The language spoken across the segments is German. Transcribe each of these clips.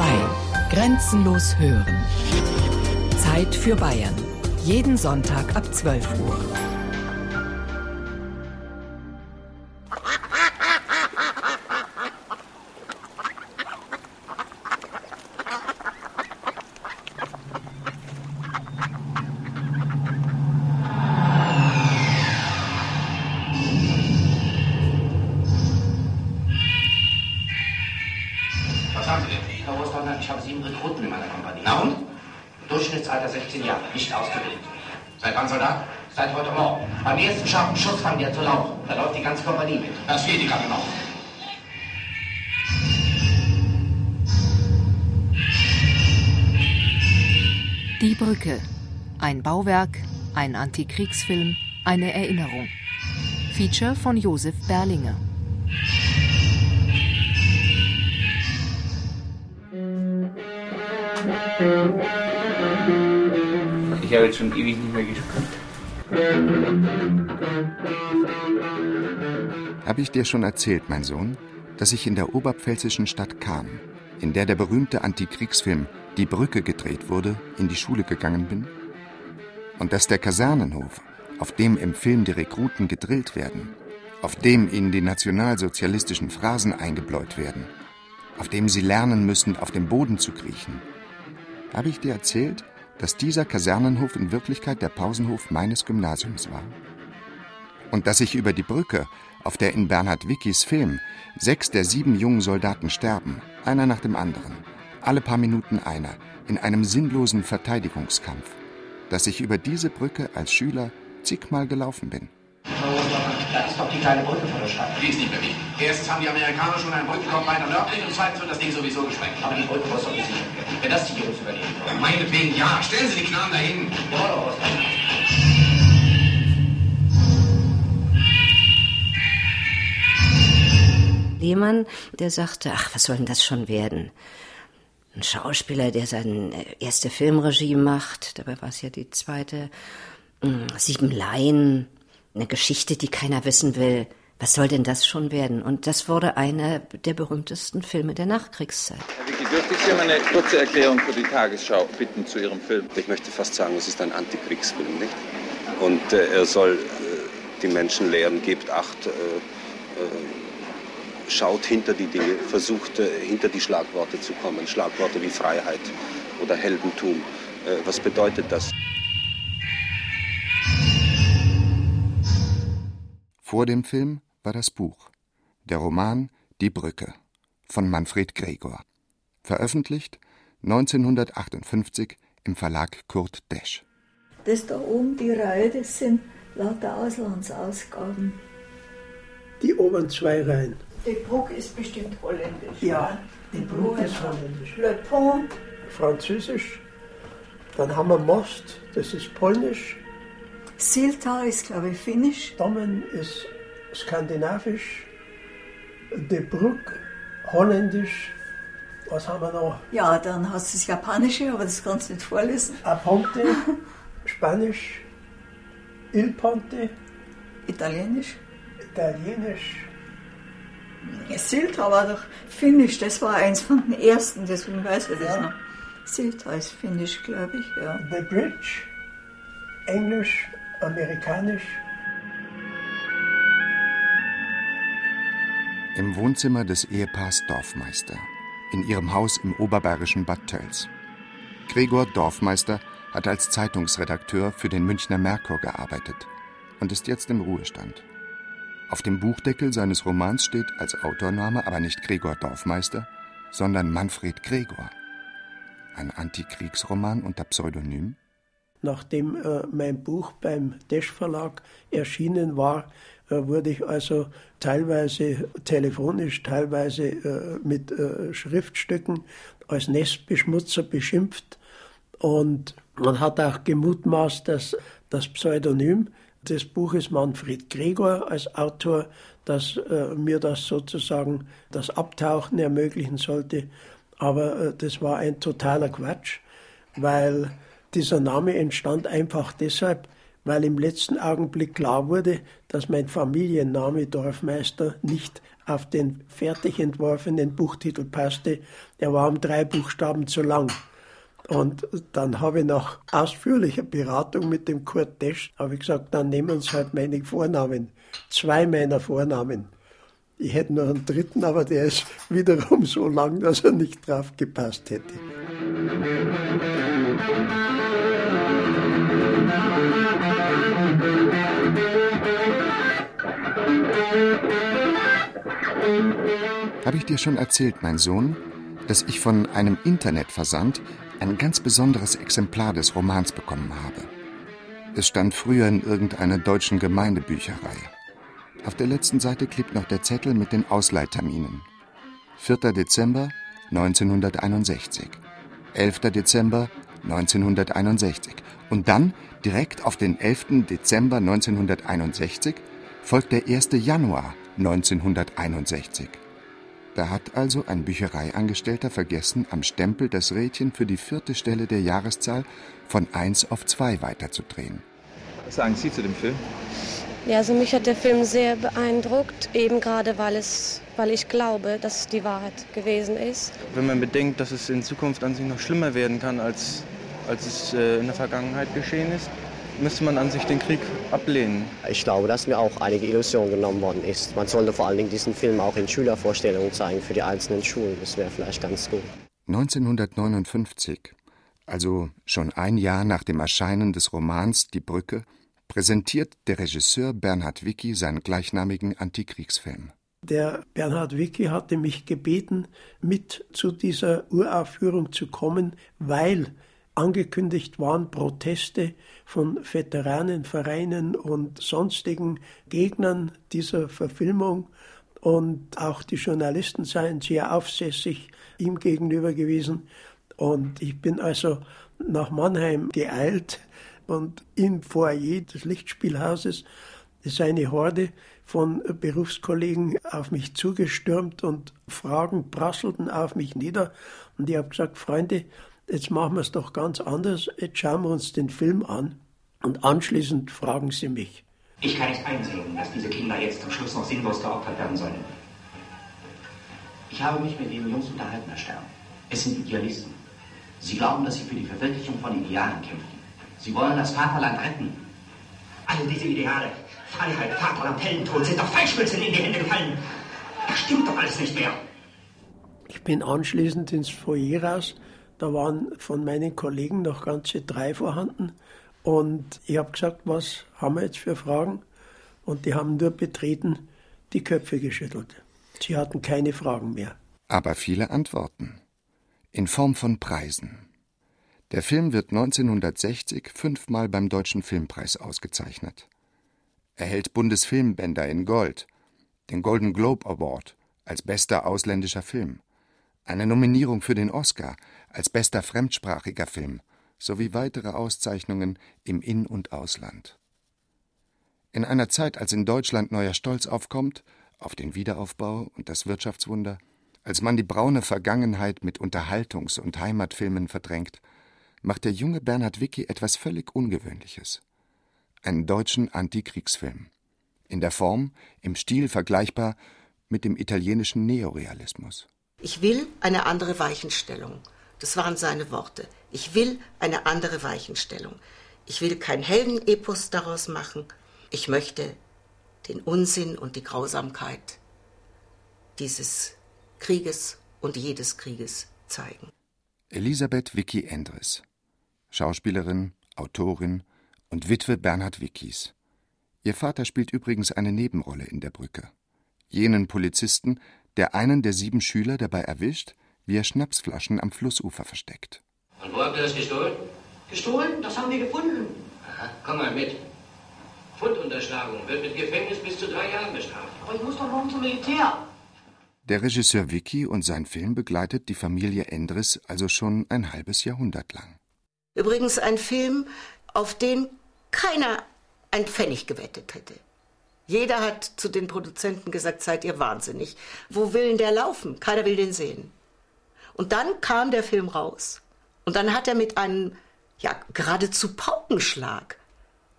2. Grenzenlos hören. Zeit für Bayern. Jeden Sonntag ab 12 Uhr. Ein Bauwerk, ein Antikriegsfilm, eine Erinnerung. Feature von Josef Berlinger. Ich habe jetzt schon ewig nicht mehr gespielt. Habe ich dir schon erzählt, mein Sohn, dass ich in der oberpfälzischen Stadt Kahn, in der der berühmte Antikriegsfilm Die Brücke gedreht wurde, in die Schule gegangen bin? Und dass der Kasernenhof, auf dem im Film die Rekruten gedrillt werden, auf dem ihnen die nationalsozialistischen Phrasen eingebläut werden, auf dem sie lernen müssen, auf dem Boden zu kriechen. Habe ich dir erzählt, dass dieser Kasernenhof in Wirklichkeit der Pausenhof meines Gymnasiums war? Und dass ich über die Brücke, auf der in Bernhard Wickis Film sechs der sieben jungen Soldaten sterben, einer nach dem anderen, alle paar Minuten einer, in einem sinnlosen Verteidigungskampf, dass ich über diese Brücke als Schüler zigmal gelaufen bin. Da ist doch die kleine Brücke vor der Stadt. Die ist nicht mehr wichtig. Erstens haben die Amerikaner schon einen Brückenkopf weiter nördlich und zweitens wird das Ding sowieso gesprengt. Aber die Brücke muss doch gesichert werden. Wenn das die Jungs überleben wollen. Meinetwegen ja. Stellen Sie die Knarren dahin. Ja. Lehmann, der sagte, ach, was soll denn das schon werden? Ein Schauspieler, der seine erste Filmregie macht, dabei war es ja die zweite, mm, sieben Laien, eine Geschichte, die keiner wissen will. Was soll denn das schon werden? Und das wurde einer der berühmtesten Filme der Nachkriegszeit. Herr Wicki, dürfte ich Sie um eine kurze Erklärung für die Tagesschau bitten zu Ihrem Film? Ich möchte fast sagen, es ist ein Antikriegsfilm, nicht? Und äh, er soll äh, die Menschen lehren, gebt Acht, äh, äh, schaut hinter die Dinge, versucht äh, hinter die Schlagworte zu kommen. Schlagworte wie Freiheit oder Heldentum. Äh, was bedeutet das? Vor dem Film war das Buch, der Roman Die Brücke von Manfred Gregor, veröffentlicht 1958 im Verlag Kurt Desch. Das da oben, die Reihe, das sind lauter Auslandsausgaben. Die oberen zwei Reihen. Die Bruck ist bestimmt holländisch. Ja, die Brücke ist holländisch. Le Pont, Französisch. Dann haben wir Most, das ist polnisch. Siltal ist, glaube ich, finnisch. Dommen ist skandinavisch. De Brück, holländisch. Was haben wir noch? Ja, dann hast du das Japanische, aber das kannst du nicht vorlesen. Aponte, Spanisch. Il Ponte, Italienisch. Italienisch. Ja, Siltal war doch finnisch, das war eins von den ersten, deswegen weiß ich das Ja. noch. Siltal ist finnisch, glaube ich, ja. The Bridge, Englisch, Amerikanisch. Im Wohnzimmer des Ehepaars Dorfmeister, in ihrem Haus im oberbayerischen Bad Tölz. Gregor Dorfmeister hat als Zeitungsredakteur für den Münchner Merkur gearbeitet und ist jetzt im Ruhestand. Auf dem Buchdeckel seines Romans steht als Autorname aber nicht Gregor Dorfmeister, sondern Manfred Gregor. Ein Antikriegsroman unter Pseudonym? Nachdem äh, mein Buch beim Desch Verlag erschienen war, äh, wurde ich also teilweise telefonisch, teilweise äh, mit äh, Schriftstücken als Nestbeschmutzer beschimpft. Und man hat auch gemutmaßt, dass das Pseudonym des Buches Manfred Gregor als Autor, dass äh, mir das sozusagen das Abtauchen ermöglichen sollte. Aber äh, das war ein totaler Quatsch, weil dieser Name entstand einfach deshalb, weil im letzten Augenblick klar wurde, dass mein Familienname Dorfmeister nicht auf den fertig entworfenen Buchtitel passte. Er war um drei Buchstaben zu lang. Und dann habe ich nach ausführlicher Beratung mit dem Kurt Desch, habe ich gesagt, dann nehmen Sie halt meine Vornamen, zwei meiner Vornamen. Ich hätte noch einen dritten, aber der ist wiederum so lang, dass er nicht drauf gepasst hätte. Habe ich dir schon erzählt, mein Sohn, dass ich von einem Internetversand ein ganz besonderes Exemplar des Romans bekommen habe? Es stand früher in irgendeiner deutschen Gemeindebücherei. Auf der letzten Seite klebt noch der Zettel mit den Ausleihterminen. 4. Dezember 1961, 11. Dezember 1961 und dann direkt auf den 11. Dezember 1961 folgt der 1. Januar 1961. Da hat also ein Büchereiangestellter vergessen, am Stempel das Rädchen für die vierte Stelle der Jahreszahl von 1 auf 2 weiterzudrehen. Was sagen Sie zu dem Film? Ja, also mich hat der Film sehr beeindruckt, eben gerade weil, es, weil ich glaube, dass es die Wahrheit gewesen ist. Wenn man bedenkt, dass es in Zukunft an sich noch schlimmer werden kann, als, als es äh, in der Vergangenheit geschehen ist, müsste man an sich den Krieg ablehnen. Ich glaube, dass mir auch einige Illusionen genommen worden ist. Man sollte vor allen Dingen diesen Film auch in Schülervorstellungen zeigen für die einzelnen Schulen. Das wäre vielleicht ganz gut. 1959, also schon ein Jahr nach dem Erscheinen des Romans Die Brücke, präsentiert der Regisseur Bernhard Wicki seinen gleichnamigen Antikriegsfilm. Der Bernhard Wicki hatte mich gebeten, mit zu dieser Uraufführung zu kommen, weil angekündigt waren Proteste von Veteranenvereinen und sonstigen Gegnern dieser Verfilmung. Und auch die Journalisten seien sehr aufsässig ihm gegenüber gewesen. Und ich bin also nach Mannheim geeilt und im Foyer des Lichtspielhauses ist eine Horde von Berufskollegen auf mich zugestürmt und Fragen prasselten auf mich nieder. Und ich habe gesagt, Freunde, jetzt machen wir es doch ganz anders, jetzt schauen wir uns den Film an und anschließend fragen Sie mich. Ich kann nicht einsehen, dass diese Kinder jetzt zum Schluss noch sinnlos geopfert werden sollen. Ich habe mich mit den Jungs unterhalten, Herr Stern. Es sind Idealisten. Sie glauben, dass sie für die Verwirklichung von Idealen kämpfen. Sie wollen das Vaterland retten. Alle diese Ideale, Freiheit, Vaterland, Heldentod, sind doch Fleischmützen in die Hände gefallen. Das stimmt doch alles nicht mehr. Ich bin anschließend ins Foyer raus da waren von meinen Kollegen noch ganze drei vorhanden. Und ich habe gesagt, was haben wir jetzt für Fragen? Und die haben nur betreten die Köpfe geschüttelt. Sie hatten keine Fragen mehr. Aber viele Antworten. In Form von Preisen. Der Film wird 1960 fünfmal beim Deutschen Filmpreis ausgezeichnet. Er hält Bundesfilmbänder in Gold, den Golden Globe Award als bester ausländischer Film, eine Nominierung für den Oscar als bester fremdsprachiger Film sowie weitere Auszeichnungen im In- und Ausland. In einer Zeit, als in Deutschland neuer Stolz aufkommt auf den Wiederaufbau und das Wirtschaftswunder, als man die braune Vergangenheit mit Unterhaltungs- und Heimatfilmen verdrängt, macht der junge Bernhard Wicki etwas völlig Ungewöhnliches. Einen deutschen Antikriegsfilm. In der Form, im Stil vergleichbar mit dem italienischen Neorealismus. Ich will eine andere Weichenstellung. Das waren seine Worte. Ich will eine andere Weichenstellung. Ich will kein Heldenepos daraus machen. Ich möchte den Unsinn und die Grausamkeit dieses Krieges und jedes Krieges zeigen. Elisabeth Vicky Endres, Schauspielerin, Autorin und Witwe Bernhard Wickis. Ihr Vater spielt übrigens eine Nebenrolle in der Brücke. Jenen Polizisten, der einen der sieben Schüler dabei erwischt, wie er Schnapsflaschen am Flussufer versteckt. Und wo habt ihr das gestohlen? Gestohlen? Das haben wir gefunden. Aha, komm mal mit. Fundunterschlagung wird mit Gefängnis bis zu drei Jahren bestraft. Aber ich muss doch morgen zum Militär. Der Regisseur Vicky und sein Film begleitet die Familie Endres also schon ein halbes Jahrhundert lang. Übrigens ein Film, auf den keiner ein Pfennig gewettet hätte. Jeder hat zu den Produzenten gesagt, seid ihr wahnsinnig. Wo will denn der laufen? Keiner will den sehen. Und dann kam der Film raus. Und dann hat er mit einem, ja, geradezu Paukenschlag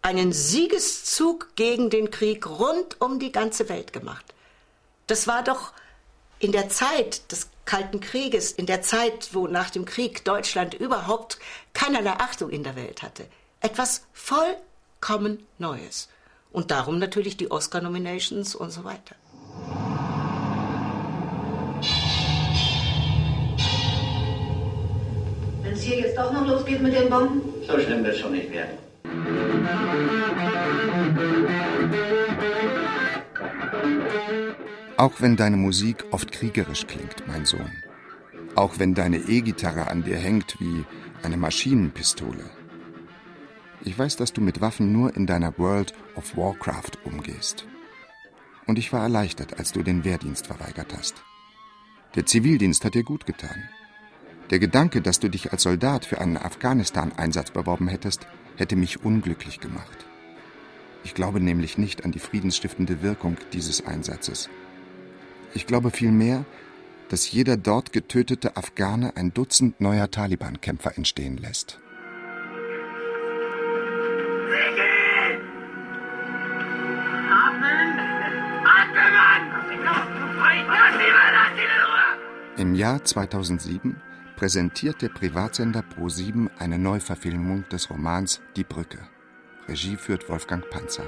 einen Siegeszug gegen den Krieg rund um die ganze Welt gemacht. Das war doch in der Zeit des Kalten Krieges, in der Zeit, wo nach dem Krieg Deutschland überhaupt keinerlei Achtung in der Welt hatte, etwas vollkommen Neues. Und darum natürlich die Oscar-Nominations und so weiter. Wenn es hier jetzt doch noch losgeht mit den Bomben? So schlimm wird es schon nicht werden. Auch wenn deine Musik oft kriegerisch klingt, mein Sohn. Auch wenn deine E-Gitarre an dir hängt wie eine Maschinenpistole. Ich weiß, dass du mit Waffen nur in deiner World of Warcraft umgehst. Und ich war erleichtert, als du den Wehrdienst verweigert hast. Der Zivildienst hat dir gut getan. Der Gedanke, dass du dich als Soldat für einen Afghanistan-Einsatz beworben hättest, hätte mich unglücklich gemacht. Ich glaube nämlich nicht an die friedensstiftende Wirkung dieses Einsatzes. Ich glaube vielmehr, dass jeder dort getötete Afghane ein Dutzend neuer Taliban-Kämpfer entstehen lässt. Im Jahr 2007 präsentiert der Privatsender Pro7 eine Neuverfilmung des Romans Die Brücke. Regie führt Wolfgang Panzer.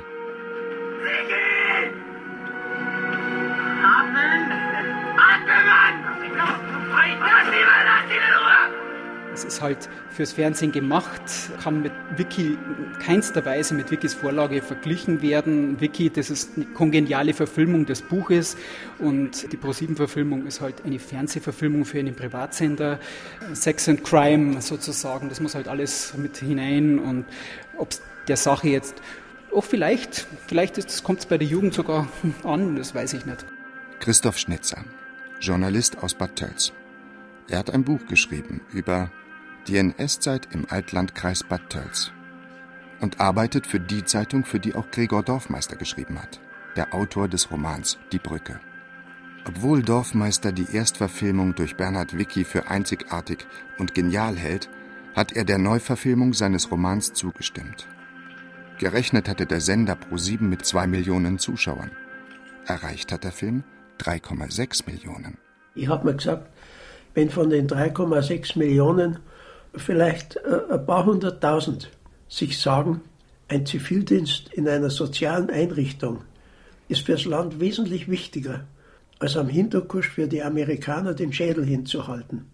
Ist halt fürs Fernsehen gemacht, kann mit Wiki keinster Weise mit Wikis Vorlage verglichen werden. Wiki, das ist eine kongeniale Verfilmung des Buches und die ProSieben-Verfilmung ist halt eine Fernsehverfilmung für einen Privatsender. Sex and Crime sozusagen, das muss halt alles mit hinein und ob der Sache jetzt auch vielleicht, vielleicht kommt es bei der Jugend sogar an, das weiß ich nicht. Christoph Schnitzer, Journalist aus Bad Tölz. Er hat ein Buch geschrieben über die NS-Zeit im Altlandkreis Bad Tölz und arbeitet für die Zeitung, für die auch Gregor Dorfmeister geschrieben hat, der Autor des Romans Die Brücke. Obwohl Dorfmeister die Erstverfilmung durch Bernhard Wicki für einzigartig und genial hält, hat er der Neuverfilmung seines Romans zugestimmt. Gerechnet hatte der Sender Pro7 mit zwei Millionen Zuschauern. Erreicht hat der Film 3,6 Millionen. Ich habe mir gesagt, wenn von den 3,6 Millionen vielleicht äh, ein paar hunderttausend sich sagen, ein Zivildienst in einer sozialen Einrichtung ist fürs Land wesentlich wichtiger, als am Hinterkusch für die Amerikaner den Schädel hinzuhalten.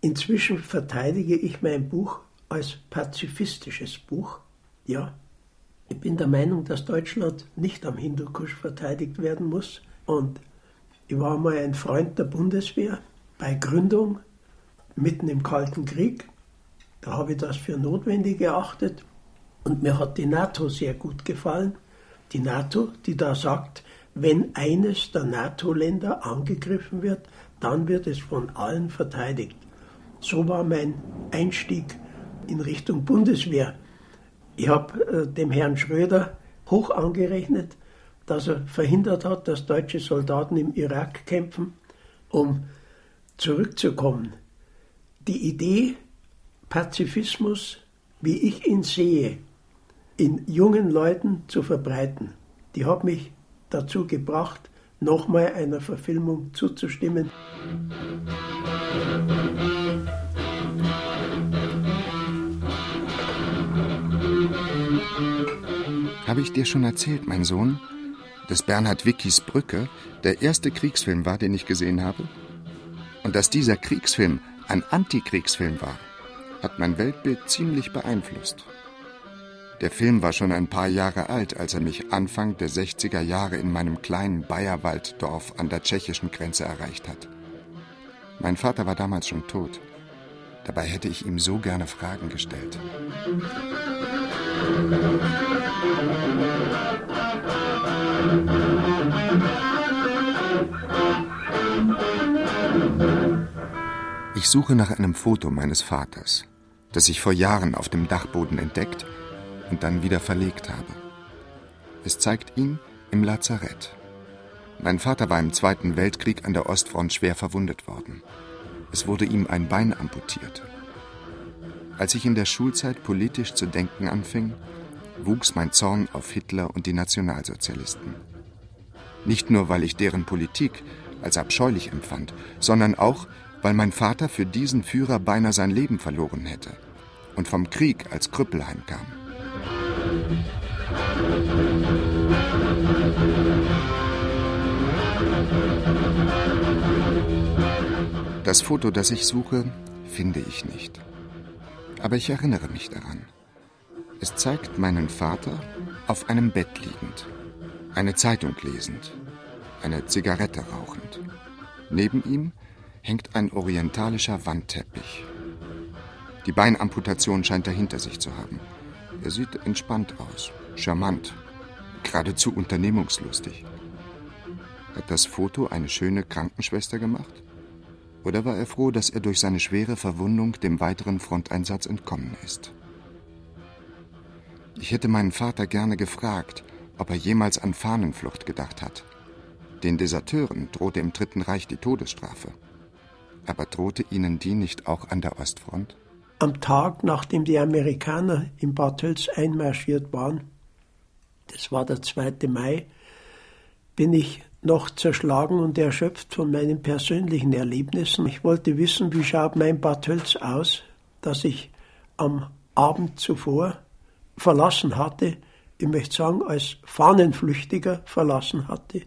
Inzwischen verteidige ich mein Buch als pazifistisches Buch. Ja, ich bin der Meinung, dass Deutschland nicht am Hinterkusch verteidigt werden muss. Und ich war mal ein Freund der Bundeswehr bei Gründung mitten im Kalten Krieg. Da habe ich das für notwendig geachtet. Und mir hat die NATO sehr gut gefallen. Die NATO, die da sagt, wenn eines der NATO-Länder angegriffen wird, dann wird es von allen verteidigt. So war mein Einstieg in Richtung Bundeswehr. Ich habe äh, dem Herrn Schröder hoch angerechnet, dass er verhindert hat, dass deutsche Soldaten im Irak kämpfen, um zurückzukommen die Idee Pazifismus, wie ich ihn sehe, in jungen Leuten zu verbreiten, die hat mich dazu gebracht, nochmal einer Verfilmung zuzustimmen. Habe ich dir schon erzählt, mein Sohn, dass Bernhard Wickis Brücke der erste Kriegsfilm war, den ich gesehen habe? Und dass dieser Kriegsfilm ein Antikriegsfilm war, hat mein Weltbild ziemlich beeinflusst. Der Film war schon ein paar Jahre alt, als er mich Anfang der 60er Jahre in meinem kleinen Bayerwalddorf an der tschechischen Grenze erreicht hat. Mein Vater war damals schon tot. Dabei hätte ich ihm so gerne Fragen gestellt. Ich suche nach einem Foto meines Vaters, das ich vor Jahren auf dem Dachboden entdeckt und dann wieder verlegt habe. Es zeigt ihn im Lazarett. Mein Vater war im Zweiten Weltkrieg an der Ostfront schwer verwundet worden. Es wurde ihm ein Bein amputiert. Als ich in der Schulzeit politisch zu denken anfing, wuchs mein Zorn auf Hitler und die Nationalsozialisten. Nicht nur, weil ich deren Politik als abscheulich empfand, sondern auch, weil mein Vater für diesen Führer beinahe sein Leben verloren hätte und vom Krieg als Krüppel heimkam. Das Foto, das ich suche, finde ich nicht. Aber ich erinnere mich daran. Es zeigt meinen Vater auf einem Bett liegend, eine Zeitung lesend, eine Zigarette rauchend. Neben ihm hängt ein orientalischer Wandteppich. Die Beinamputation scheint er hinter sich zu haben. Er sieht entspannt aus, charmant, geradezu unternehmungslustig. Hat das Foto eine schöne Krankenschwester gemacht? Oder war er froh, dass er durch seine schwere Verwundung dem weiteren Fronteinsatz entkommen ist? Ich hätte meinen Vater gerne gefragt, ob er jemals an Fahnenflucht gedacht hat. Den Deserteuren drohte im Dritten Reich die Todesstrafe. Aber drohte ihnen die nicht auch an der Ostfront? Am Tag, nachdem die Amerikaner in Bad Tölz einmarschiert waren, das war der 2. Mai, bin ich noch zerschlagen und erschöpft von meinen persönlichen Erlebnissen. Ich wollte wissen, wie schaut mein Bad Tölz aus, das ich am Abend zuvor verlassen hatte, ich möchte sagen, als Fahnenflüchtiger verlassen hatte.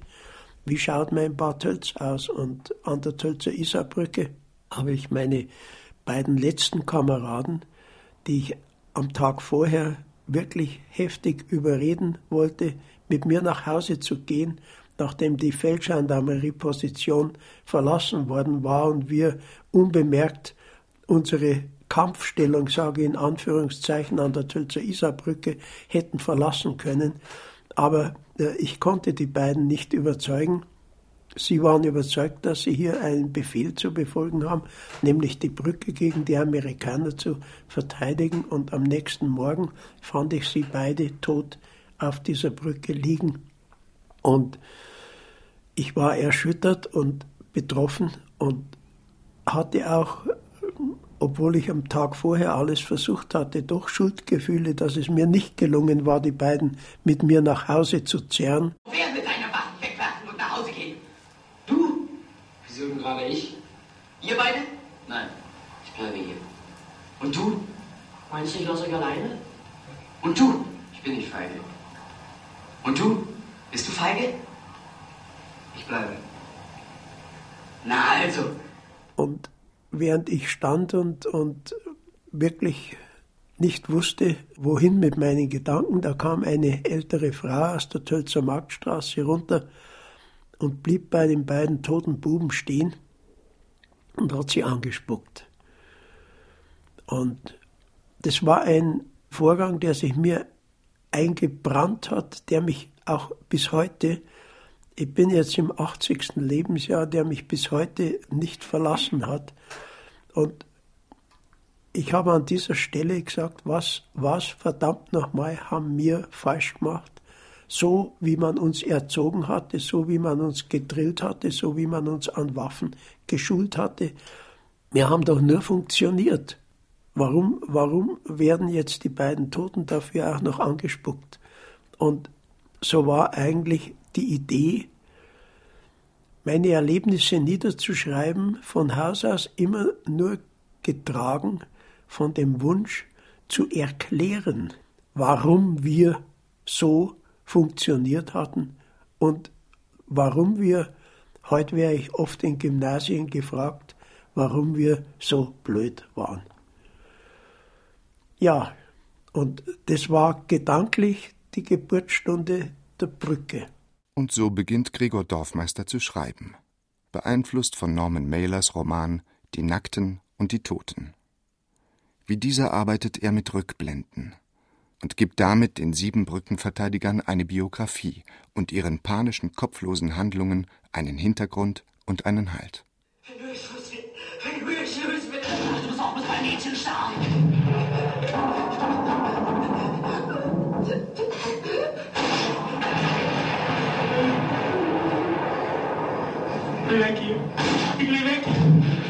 Wie schaut mein Bad Tölz aus? Und an der Tölzer Isarbrücke habe ich meine beiden letzten Kameraden, die ich am Tag vorher wirklich heftig überreden wollte, mit mir nach Hause zu gehen, nachdem die Feldgendarmerie-Position verlassen worden war und wir unbemerkt unsere Kampfstellung, sage ich in Anführungszeichen, an der Tölzer Isarbrücke hätten verlassen können. Aber ich konnte die beiden nicht überzeugen. Sie waren überzeugt, dass sie hier einen Befehl zu befolgen haben, nämlich die Brücke gegen die Amerikaner zu verteidigen. Und am nächsten Morgen fand ich sie beide tot auf dieser Brücke liegen. Und ich war erschüttert und betroffen und hatte auch obwohl ich am Tag vorher alles versucht hatte, doch Schuldgefühle, dass es mir nicht gelungen war, die beiden mit mir nach Hause zu zerren. Wer mit deiner Waffen wegwerfen und nach Hause gehen? Du? Wieso denn gerade ich? Ihr beide? Nein, ich bleibe hier. Und du? Meinst du, ich lasse euch alleine? Und du? Ich bin nicht feige. Und du? Bist du feige? Ich bleibe. Na also. Und während ich stand und, und wirklich nicht wusste, wohin mit meinen Gedanken, da kam eine ältere Frau aus der Tölzer Marktstraße runter und blieb bei den beiden toten Buben stehen und hat sie angespuckt. Und das war ein Vorgang, der sich mir eingebrannt hat, der mich auch bis heute, ich bin jetzt im 80. Lebensjahr, der mich bis heute nicht verlassen hat. Und ich habe an dieser Stelle gesagt, was, was verdammt nochmal haben wir falsch gemacht? So wie man uns erzogen hatte, so wie man uns gedrillt hatte, so wie man uns an Waffen geschult hatte. Wir haben doch nur funktioniert. Warum, warum werden jetzt die beiden Toten dafür auch noch angespuckt? Und so war eigentlich die Idee, meine Erlebnisse niederzuschreiben, von Haus aus immer nur getragen von dem Wunsch zu erklären, warum wir so funktioniert hatten und warum wir, heute wäre ich oft in Gymnasien gefragt, warum wir so blöd waren. Ja, und das war gedanklich die Geburtsstunde der Brücke. Und so beginnt Gregor Dorfmeister zu schreiben, beeinflusst von Norman Mailers Roman Die Nackten und die Toten. Wie dieser arbeitet er mit Rückblenden und gibt damit den sieben Brückenverteidigern eine Biografie und ihren panischen, kopflosen Handlungen einen Hintergrund und einen Halt. Du Ich will weg hier. Ich will weg.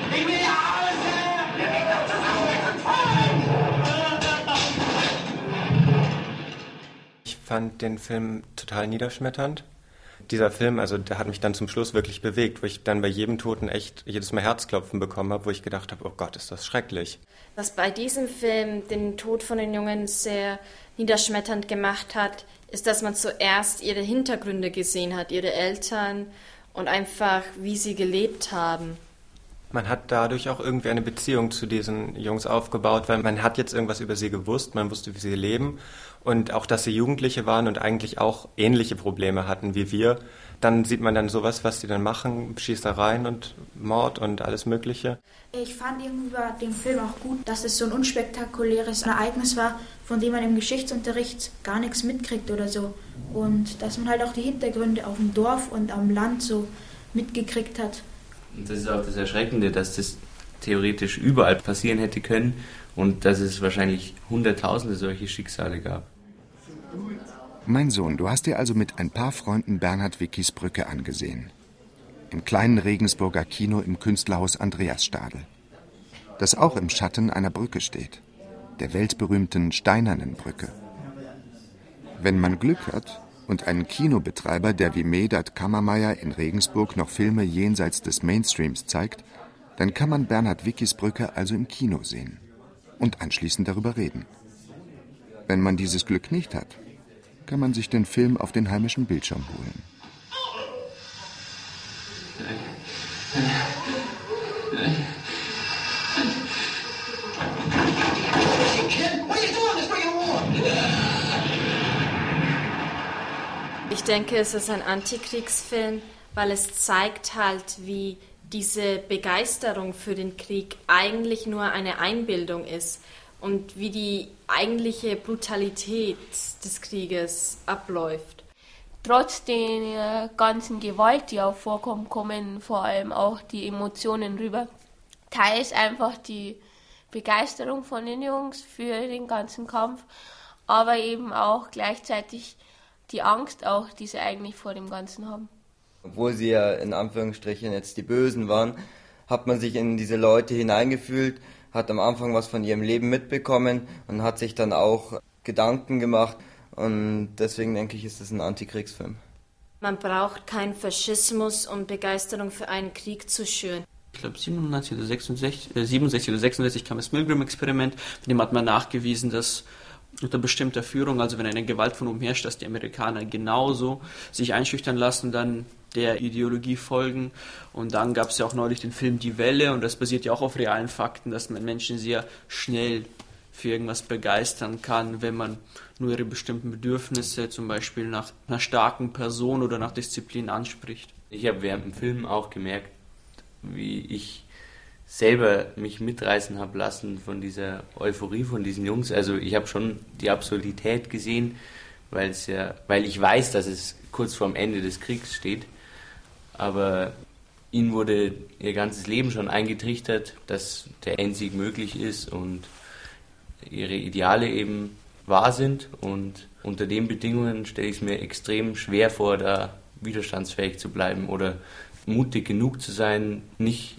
Ich will nach Hause. Wir gehen doch zusammen uns fand den Film total niederschmetternd. Dieser Film, also der hat mich dann zum Schluss wirklich bewegt, wo ich dann bei jedem Toten echt jedes Mal Herzklopfen bekommen habe, wo ich gedacht habe, oh Gott, ist das schrecklich. Was bei diesem Film den Tod von den Jungen sehr niederschmetternd gemacht hat, ist, dass man zuerst ihre Hintergründe gesehen hat, ihre Eltern und einfach, wie sie gelebt haben. Man hat dadurch auch irgendwie eine Beziehung zu diesen Jungs aufgebaut, weil man hat jetzt irgendwas über sie gewusst, man wusste, wie sie leben und auch, dass sie Jugendliche waren und eigentlich auch ähnliche Probleme hatten wie wir. Dann sieht man dann sowas, was sie dann machen, Schießereien und Mord und alles Mögliche. Ich fand irgendwie bei dem Film auch gut, dass es so ein unspektakuläres Ereignis war, von dem man im Geschichtsunterricht gar nichts mitkriegt oder so. Und dass man halt auch die Hintergründe auf dem Dorf und am Land so mitgekriegt hat. Und das ist auch das Erschreckende, dass das theoretisch überall passieren hätte können und dass es wahrscheinlich Hunderttausende solche Schicksale gab. Mein Sohn, du hast dir also mit ein paar Freunden Bernhard Wickis Brücke angesehen. Im kleinen Regensburger Kino im Künstlerhaus Andreas Stadel. Das auch im Schatten einer Brücke steht. Der weltberühmten Steinernen Brücke. Wenn man Glück hat, und ein Kinobetreiber, der wie Medat Kammermeier in Regensburg noch Filme jenseits des Mainstreams zeigt, dann kann man Bernhard Wickis Brücke also im Kino sehen und anschließend darüber reden. Wenn man dieses Glück nicht hat, kann man sich den Film auf den heimischen Bildschirm holen. Ich denke, es ist ein Antikriegsfilm, weil es zeigt halt, wie diese Begeisterung für den Krieg eigentlich nur eine Einbildung ist und wie die eigentliche Brutalität des Krieges abläuft. Trotz der ganzen Gewalt, die auch vorkommt, kommen vor allem auch die Emotionen rüber. Teils einfach die Begeisterung von den Jungs für den ganzen Kampf, aber eben auch gleichzeitig die Angst auch, die sie eigentlich vor dem Ganzen haben. Obwohl sie ja in Anführungsstrichen jetzt die Bösen waren, hat man sich in diese Leute hineingefühlt, hat am Anfang was von ihrem Leben mitbekommen und hat sich dann auch Gedanken gemacht. Und deswegen denke ich, ist es ein Antikriegsfilm. Man braucht keinen Faschismus, um Begeisterung für einen Krieg zu schüren. Ich glaube 97 oder 66, äh, 67 oder 66 kam das Milgram-Experiment, mit dem hat man nachgewiesen, dass unter bestimmter Führung, also wenn eine Gewalt von oben herrscht, dass die Amerikaner genauso sich einschüchtern lassen, dann der Ideologie folgen. Und dann gab es ja auch neulich den Film Die Welle und das basiert ja auch auf realen Fakten, dass man Menschen sehr schnell für irgendwas begeistern kann, wenn man nur ihre bestimmten Bedürfnisse, zum Beispiel nach einer starken Person oder nach Disziplin anspricht. Ich habe während dem Film auch gemerkt, wie ich selber mich mitreißen habe lassen von dieser Euphorie von diesen Jungs. Also ich habe schon die Absurdität gesehen, weil es ja, weil ich weiß, dass es kurz vorm Ende des Kriegs steht. Aber ihnen wurde ihr ganzes Leben schon eingetrichtert, dass der Endsieg möglich ist und ihre Ideale eben wahr sind. Und unter den Bedingungen stelle ich es mir extrem schwer vor, da widerstandsfähig zu bleiben oder mutig genug zu sein, nicht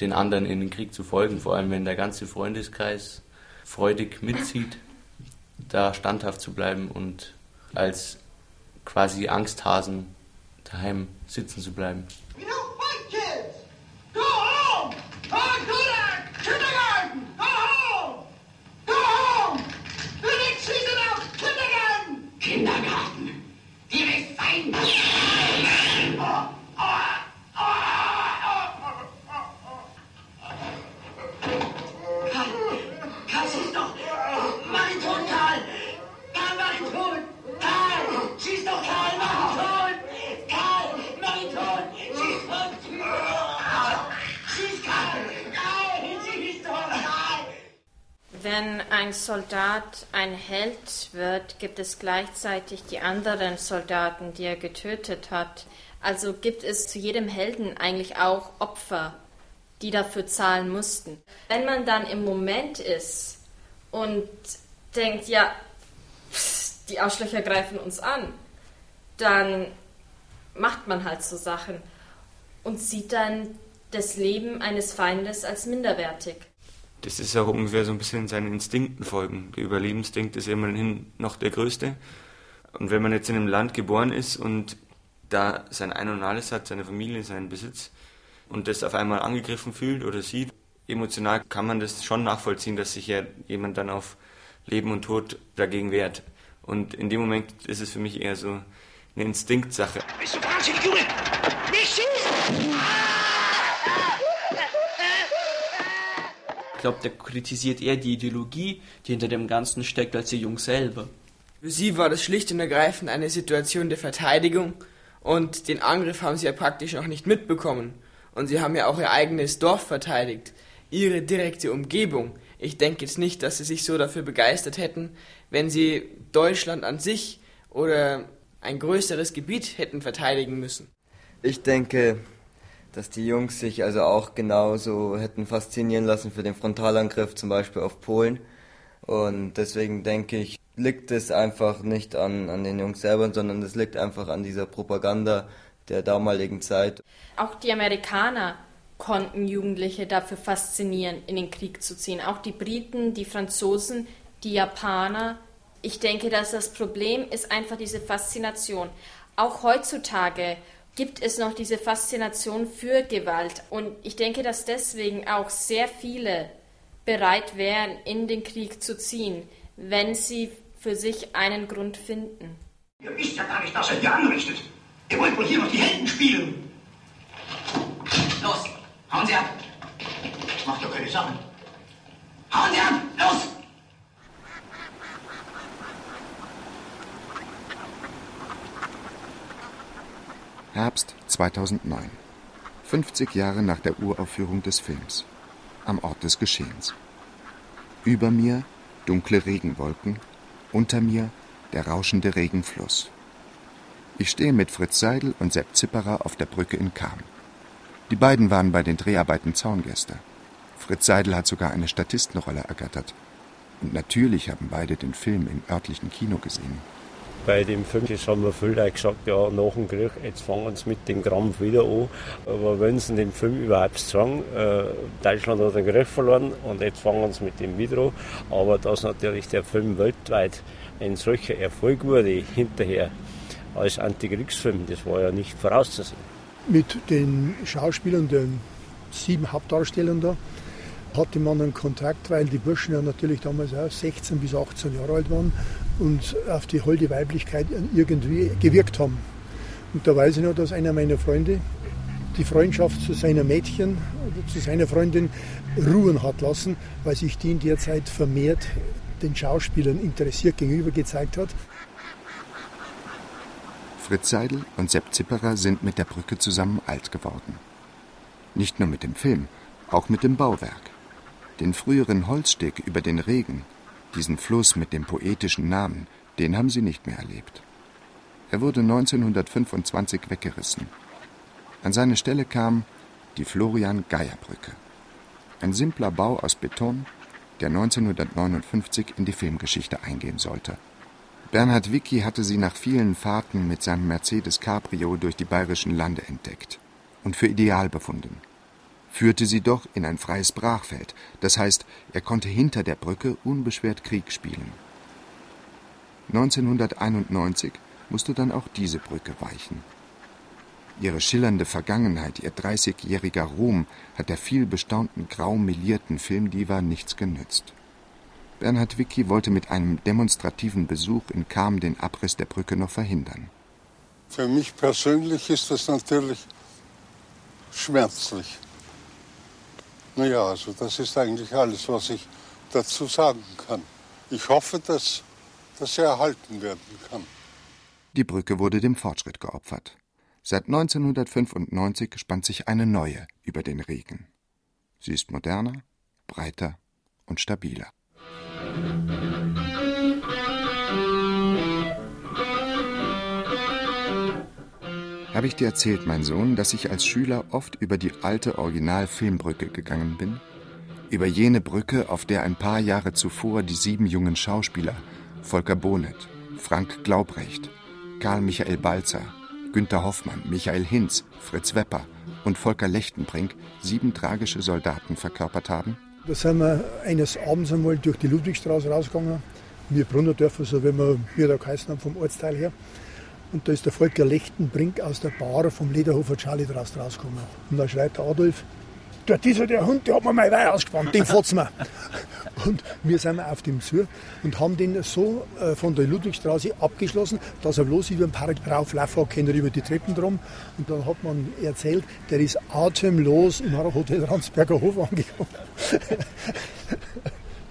den anderen in den Krieg zu folgen, vor allem wenn der ganze Freundeskreis freudig mitzieht, da standhaft zu bleiben und als quasi Angsthasen daheim sitzen zu bleiben. Wenn ein Soldat ein Held wird, gibt es gleichzeitig die anderen Soldaten, die er getötet hat. Also gibt es zu jedem Helden eigentlich auch Opfer, die dafür zahlen mussten. Wenn man dann im Moment ist und denkt, ja, die Arschlöcher greifen uns an, dann macht man halt so Sachen und sieht dann das Leben eines Feindes als minderwertig das ist auch ungefähr so ein bisschen seinen Instinkten folgen. Der Überlebensinstinkt ist immerhin noch der größte. Und wenn man jetzt in einem Land geboren ist und da sein Ein und Alles hat, seine Familie, seinen Besitz und das auf einmal angegriffen fühlt oder sieht, emotional kann man das schon nachvollziehen, dass sich ja jemand dann auf Leben und Tod dagegen wehrt. Und in dem Moment ist es für mich eher so eine Instinktsache. Bist du wahnsinnig, Junge? Nicht schießen! Ich glaube, der kritisiert eher die Ideologie, die hinter dem Ganzen steckt, als der Jung selber. Für sie war das schlicht und ergreifend eine Situation der Verteidigung und den Angriff haben sie ja praktisch noch nicht mitbekommen. Und sie haben ja auch ihr eigenes Dorf verteidigt, ihre direkte Umgebung. Ich denke jetzt nicht, dass sie sich so dafür begeistert hätten, wenn sie Deutschland an sich oder ein größeres Gebiet hätten verteidigen müssen. Ich denke, dass die Jungs sich also auch genauso hätten faszinieren lassen für den Frontalangriff zum Beispiel auf Polen. Und deswegen denke ich, liegt es einfach nicht an, an den Jungs selber, sondern es liegt einfach an dieser Propaganda der damaligen Zeit. Auch die Amerikaner konnten Jugendliche dafür faszinieren, in den Krieg zu ziehen. Auch die Briten, die Franzosen, die Japaner. Ich denke, dass das Problem ist einfach diese Faszination. Auch heutzutage gibt es noch diese Faszination für Gewalt. Und ich denke, dass deswegen auch sehr viele bereit wären, in den Krieg zu ziehen, wenn sie für sich einen Grund finden. Ihr wisst ja gar nicht, was ihr hier anrichtet. Ihr wollt wohl hier noch die Helden spielen. Los, hauen Sie ab. Macht doch keine Sache. Hauen Sie ab, los! Herbst 2009. 50 Jahre nach der Uraufführung des Films. Am Ort des Geschehens. Über mir dunkle Regenwolken, unter mir der rauschende Regenfluss. Ich stehe mit Fritz Seidel und Sepp Zipperer auf der Brücke in Cham. Die beiden waren bei den Dreharbeiten Zaungäste. Fritz Seidel hat sogar eine Statistenrolle ergattert. Und natürlich haben beide den Film im örtlichen Kino gesehen. Bei dem Film das haben wir viele gesagt, ja, nach dem Krieg, jetzt fangen sie mit dem Krampf wieder an. Aber wenn sie dem Film überhaupt sagen, äh, Deutschland hat den Griff verloren und jetzt fangen sie mit dem wieder an. Aber dass natürlich der Film weltweit ein solcher Erfolg wurde hinterher als Antikriegsfilm, das war ja nicht vorauszusehen. Mit den Schauspielern, den sieben Hauptdarstellern da, hatte man einen Kontakt, weil die Burschen ja natürlich damals auch 16 bis 18 Jahre alt waren und auf die holde Weiblichkeit irgendwie gewirkt haben. Und da weiß ich noch, dass einer meiner Freunde die Freundschaft zu seiner Mädchen oder zu seiner Freundin ruhen hat lassen, weil sich die in der Zeit vermehrt den Schauspielern interessiert gegenüber gezeigt hat. Fritz Seidel und Sepp Zipperer sind mit der Brücke zusammen alt geworden. Nicht nur mit dem Film, auch mit dem Bauwerk. Den früheren Holzsteg über den Regen, diesen Fluss mit dem poetischen Namen, den haben sie nicht mehr erlebt. Er wurde 1925 weggerissen. An seine Stelle kam die Florian-Geier-Brücke. Ein simpler Bau aus Beton, der 1959 in die Filmgeschichte eingehen sollte. Bernhard Wicki hatte sie nach vielen Fahrten mit seinem Mercedes Cabrio durch die bayerischen Lande entdeckt und für ideal befunden. Führte sie doch in ein freies Brachfeld, das heißt, er konnte hinter der Brücke unbeschwert Krieg spielen. 1991 musste dann auch diese Brücke weichen. Ihre schillernde Vergangenheit, ihr 30-jähriger Ruhm hat der vielbestaunten grau melierten Filmdiva nichts genützt. Bernhard Wicki wollte mit einem demonstrativen Besuch in Cham den Abriss der Brücke noch verhindern. Für mich persönlich ist das natürlich schmerzlich. Naja, also das ist eigentlich alles, was ich dazu sagen kann. Ich hoffe, dass, er erhalten werden kann. Die Brücke wurde dem Fortschritt geopfert. Seit 1995 spannt sich eine neue über den Regen. Sie ist moderner, breiter und stabiler. Habe ich dir erzählt, mein Sohn, dass ich als Schüler oft über die alte Original-Filmbrücke gegangen bin? Über jene Brücke, auf der ein paar Jahre zuvor die sieben jungen Schauspieler Volker Bonet, Frank Glaubrecht, Karl Michael Balzer, Günter Hoffmann, Michael Hinz, Fritz Wepper und Volker Lechtenbrink sieben tragische Soldaten verkörpert haben? Da sind wir eines Abends einmal durch die Ludwigstraße rausgegangen wir Brunnerdörfer, so wie wir hier da geheißen haben vom Ortsteil her. Und da ist der Volker Lechtenbrink aus der Bar vom Lederhofer Charlie draus rausgekommen. Und da schreit der Adolf, dort ist der Hund, der hat mir mein Weih ausgespannt, den fahrt's mir. Und wir sind auf dem zu und haben den so äh, von der Ludwigstraße abgeschlossen, dass er bloß über den Park rauflaufen kann, über die Treppen drum. Und dann hat man erzählt, der ist atemlos im Hotel Ransberger Hof angekommen.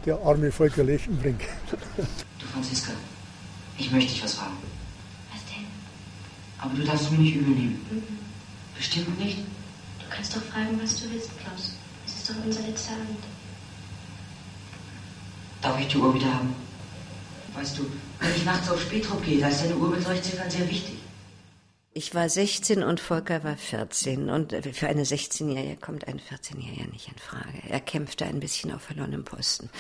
der arme Volker Lechtenbrink. Du Franziska, ich möchte dich was fragen. Aber du darfst mir nicht übel nehmen. Mhm. Bestimmt nicht? Du kannst doch fragen, was du willst, Klaus. Es ist doch unser letzter Abend. Darf ich die Uhr wieder haben? Weißt du, wenn ich nachts auf Spätrupp gehe, da ist deine Uhr mit Leuchtziffern sehr wichtig. Ich war 16 und Volker war 14. Und für eine 16-Jährige kommt ein 14-Jähriger nicht in Frage. Er kämpfte ein bisschen auf verlorenem Posten.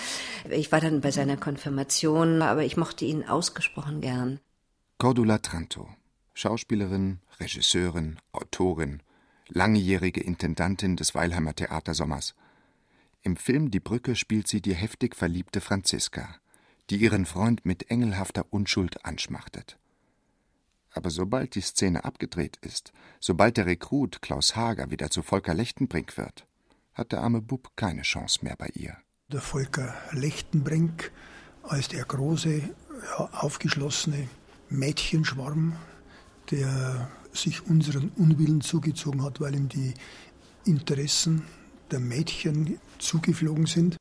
Ich war dann bei seiner Konfirmation, aber ich mochte ihn ausgesprochen gern. Cordula Tranto, Schauspielerin, Regisseurin, Autorin, langjährige Intendantin des Weilheimer Theatersommers. Im Film Die Brücke spielt sie die heftig verliebte Franziska, die ihren Freund mit engelhafter Unschuld anschmachtet. Aber sobald die Szene abgedreht ist, sobald der Rekrut Klaus Hager wieder zu Volker Lechtenbrink wird, hat der arme Bub keine Chance mehr bei ihr. Der Volker Lechtenbrink als der große, aufgeschlossene Mädchenschwarm, der sich unseren Unwillen zugezogen hat, weil ihm die Interessen der Mädchen zugeflogen sind.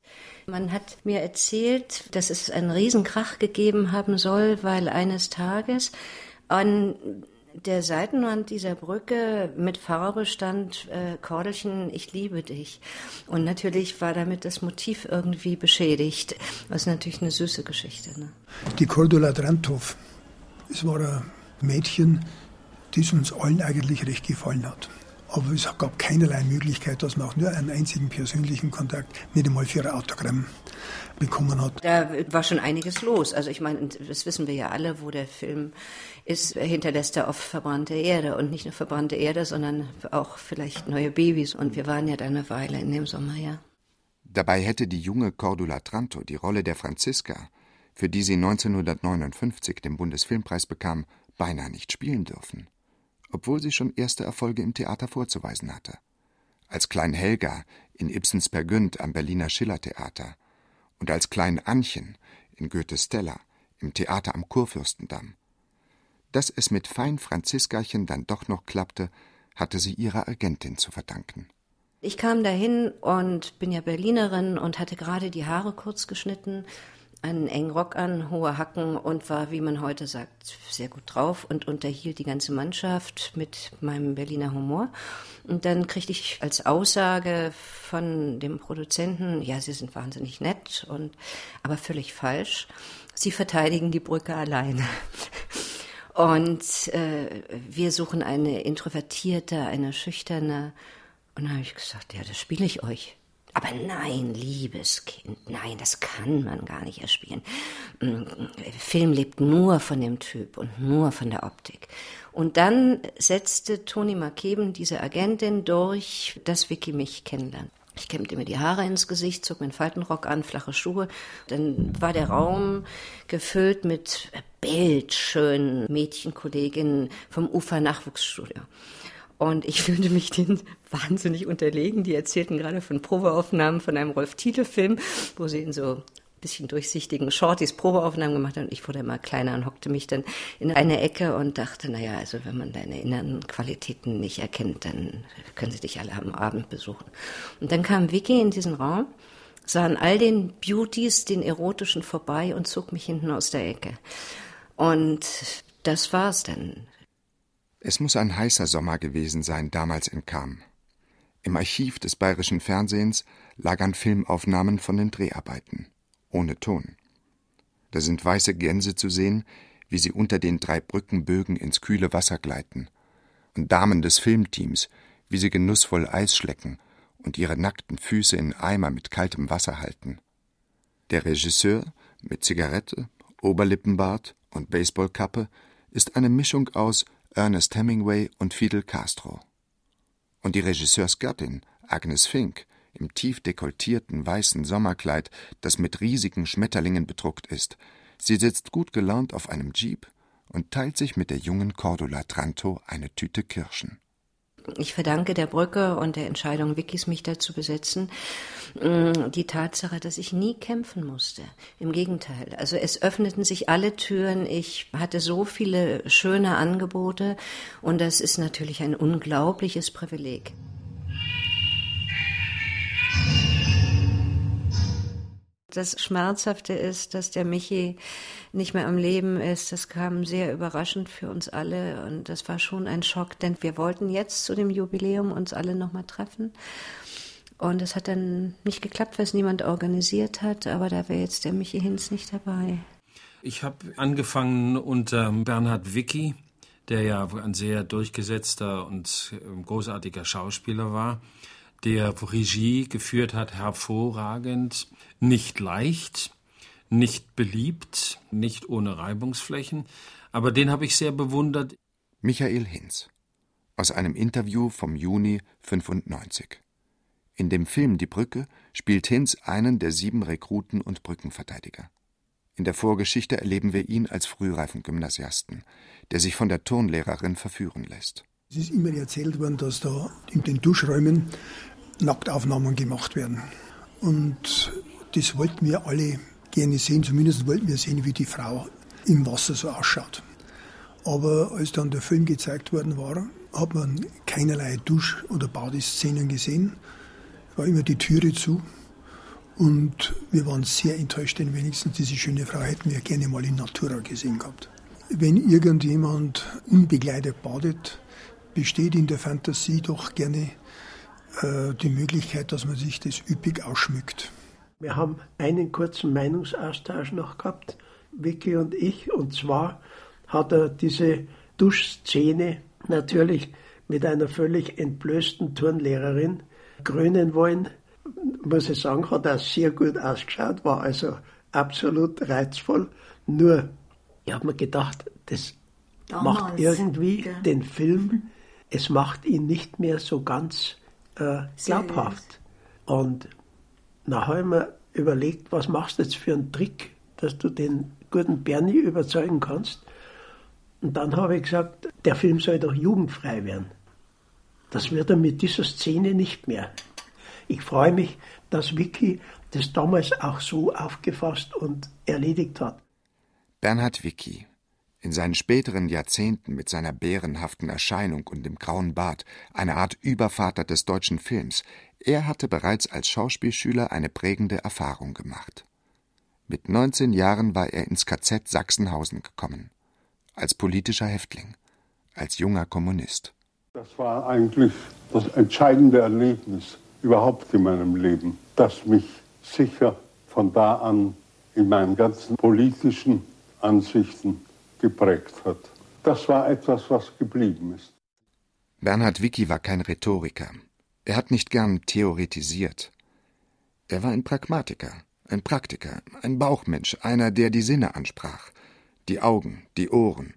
Man hat mir erzählt, dass es einen Riesenkrach gegeben haben soll, weil eines Tages an der Seitenwand dieser Brücke mit Farbe stand äh, Kordelchen, ich liebe dich. Und natürlich war damit das Motiv irgendwie beschädigt. Das ist natürlich eine süße Geschichte. Ne? Die Cordula Dranthoff, es war ein Mädchen, das uns allen eigentlich recht gefallen hat. Aber es gab keinerlei Möglichkeit, dass man auch nur einen einzigen persönlichen Kontakt, nicht einmal für ein Autogramm bekommen hat. Da war schon einiges los. Also ich meine, das wissen wir ja alle, wo der Film ist, hinterlässt er oft verbrannte Erde. Und nicht nur verbrannte Erde, sondern auch vielleicht neue Babys. Und wir waren ja da eine Weile in dem Sommer, ja. Dabei hätte die junge Cordula Tranto die Rolle der Franziska, für die sie 1959 den Bundesfilmpreis bekam, beinahe nicht spielen dürfen obwohl sie schon erste Erfolge im Theater vorzuweisen hatte. Als Klein Helga in Ibsens Per Günd am Berliner Schillertheater und als Klein Annchen in Goethes Stella im Theater am Kurfürstendamm. Dass es mit Fein Franziskachen dann doch noch klappte, hatte sie ihrer Agentin zu verdanken. Ich kam dahin und bin ja Berlinerin und hatte gerade die Haare kurz geschnitten einen engen Rock an, hohe Hacken und war, wie man heute sagt, sehr gut drauf und unterhielt die ganze Mannschaft mit meinem Berliner Humor. Und dann kriegte ich als Aussage von dem Produzenten, ja, Sie sind wahnsinnig nett und aber völlig falsch. Sie verteidigen die Brücke alleine. Und äh, wir suchen eine introvertierte, eine schüchterne. Und dann habe ich gesagt, ja, das spiele ich euch. Aber nein, liebes Kind, nein, das kann man gar nicht erspielen. Mm, Film lebt nur von dem Typ und nur von der Optik. Und dann setzte Toni Markeben, diese Agentin, durch, dass Vicky mich kennenlernt. Ich kämmte mir die Haare ins Gesicht, zog mir einen Faltenrock an, flache Schuhe. Dann war der Raum gefüllt mit bildschönen Mädchenkolleginnen vom Ufer Nachwuchsstudio. Und ich fühlte mich denen wahnsinnig unterlegen. Die erzählten gerade von Probeaufnahmen von einem Rolf Thiele-Film, wo sie in so bisschen durchsichtigen Shorties Probeaufnahmen gemacht haben. Ich wurde immer kleiner und hockte mich dann in eine Ecke und dachte, naja, also wenn man deine inneren Qualitäten nicht erkennt, dann können sie dich alle am Abend besuchen. Und dann kam Vicky in diesen Raum, sah an all den Beauties, den erotischen vorbei und zog mich hinten aus der Ecke. Und das war's dann. Es muss ein heißer Sommer gewesen sein, damals in Cham. Im Archiv des bayerischen Fernsehens lagern Filmaufnahmen von den Dreharbeiten, ohne Ton. Da sind weiße Gänse zu sehen, wie sie unter den drei Brückenbögen ins kühle Wasser gleiten, und Damen des Filmteams, wie sie genussvoll Eis schlecken und ihre nackten Füße in Eimer mit kaltem Wasser halten. Der Regisseur mit Zigarette, Oberlippenbart und Baseballkappe ist eine Mischung aus Ernest Hemingway und Fidel Castro. Und die Regisseursgattin, Agnes Fink, im tief dekoltierten weißen Sommerkleid, das mit riesigen Schmetterlingen bedruckt ist, Sie sitzt gut gelaunt auf einem Jeep und teilt sich mit der jungen Cordula Tranto eine Tüte Kirschen. Ich verdanke der Brücke und der Entscheidung Wikis, mich da zu besetzen, mm, die Tatsache, dass ich nie kämpfen musste. Im Gegenteil. Also es öffneten sich alle Türen. Ich hatte so viele schöne Angebote und das ist natürlich ein unglaubliches Privileg. Das Schmerzhafte ist, dass der Michi nicht mehr am Leben ist. Das kam sehr überraschend für uns alle und das war schon ein Schock, denn wir wollten jetzt zu dem Jubiläum uns alle nochmal treffen. Und es hat dann nicht geklappt, weil es niemand organisiert hat, aber da wäre jetzt der Michi Hinz nicht dabei. Ich habe angefangen unter Bernhard Wicki, der ja ein sehr durchgesetzter und ähm, großartiger Schauspieler war der Regie geführt hat, hervorragend, nicht leicht, nicht beliebt, nicht ohne Reibungsflächen, aber den habe ich sehr bewundert. Michael Hinz aus einem Interview vom Juni 95. In dem Film Die Brücke spielt Hinz einen der sieben Rekruten und Brückenverteidiger. In der Vorgeschichte erleben wir ihn als frühreifen Gymnasiasten, der sich von der Turnlehrerin verführen lässt. Es ist immer erzählt worden, dass da in den Duschräumen Nacktaufnahmen gemacht werden. Und das wollten wir alle gerne sehen, zumindest wollten wir sehen, wie die Frau im Wasser so ausschaut. Aber als dann der Film gezeigt worden war, hat man keinerlei Dusch- oder Badeszenen gesehen. War immer die Türe zu. Und wir waren sehr enttäuscht, denn wenigstens diese schöne Frau hätten wir gerne mal in Natura gesehen gehabt. Wenn irgendjemand unbegleitet badet, besteht in der Fantasie doch gerne äh, die Möglichkeit, dass man sich das üppig ausschmückt. Wir haben einen kurzen Meinungsaustausch noch gehabt, Vicky und ich, und zwar hat er diese Duschszene natürlich mit einer völlig entblößten Turnlehrerin krönen wollen. Muss ich sagen, hat er sehr gut ausgeschaut, war also absolut reizvoll. Nur, ich habe mir gedacht, das Damals, macht irgendwie gell? den Film, es macht ihn nicht mehr so ganz äh, glaubhaft. Und dann habe ich mir überlegt, was machst du jetzt für einen Trick, dass du den guten Bernie überzeugen kannst. Und dann habe ich gesagt, der Film soll doch jugendfrei werden. Das wird er mit dieser Szene nicht mehr. Ich freue mich, dass Vicky das damals auch so aufgefasst und erledigt hat. Bernhard Vicky, in seinen späteren Jahrzehnten mit seiner bärenhaften Erscheinung und dem grauen Bart eine Art Übervater des deutschen Films, er hatte bereits als Schauspielschüler eine prägende Erfahrung gemacht. Mit 19 Jahren war er ins KZ Sachsenhausen gekommen. Als politischer Häftling, als junger Kommunist. Das war eigentlich das entscheidende Erlebnis überhaupt in meinem Leben, das mich sicher von da an in meinen ganzen politischen Ansichten geprägt hat. Das war etwas, was geblieben ist. Bernhard Wicki war kein Rhetoriker. Er hat nicht gern theoretisiert. Er war ein Pragmatiker, ein Praktiker, ein Bauchmensch, einer, der die Sinne ansprach, die Augen, die Ohren,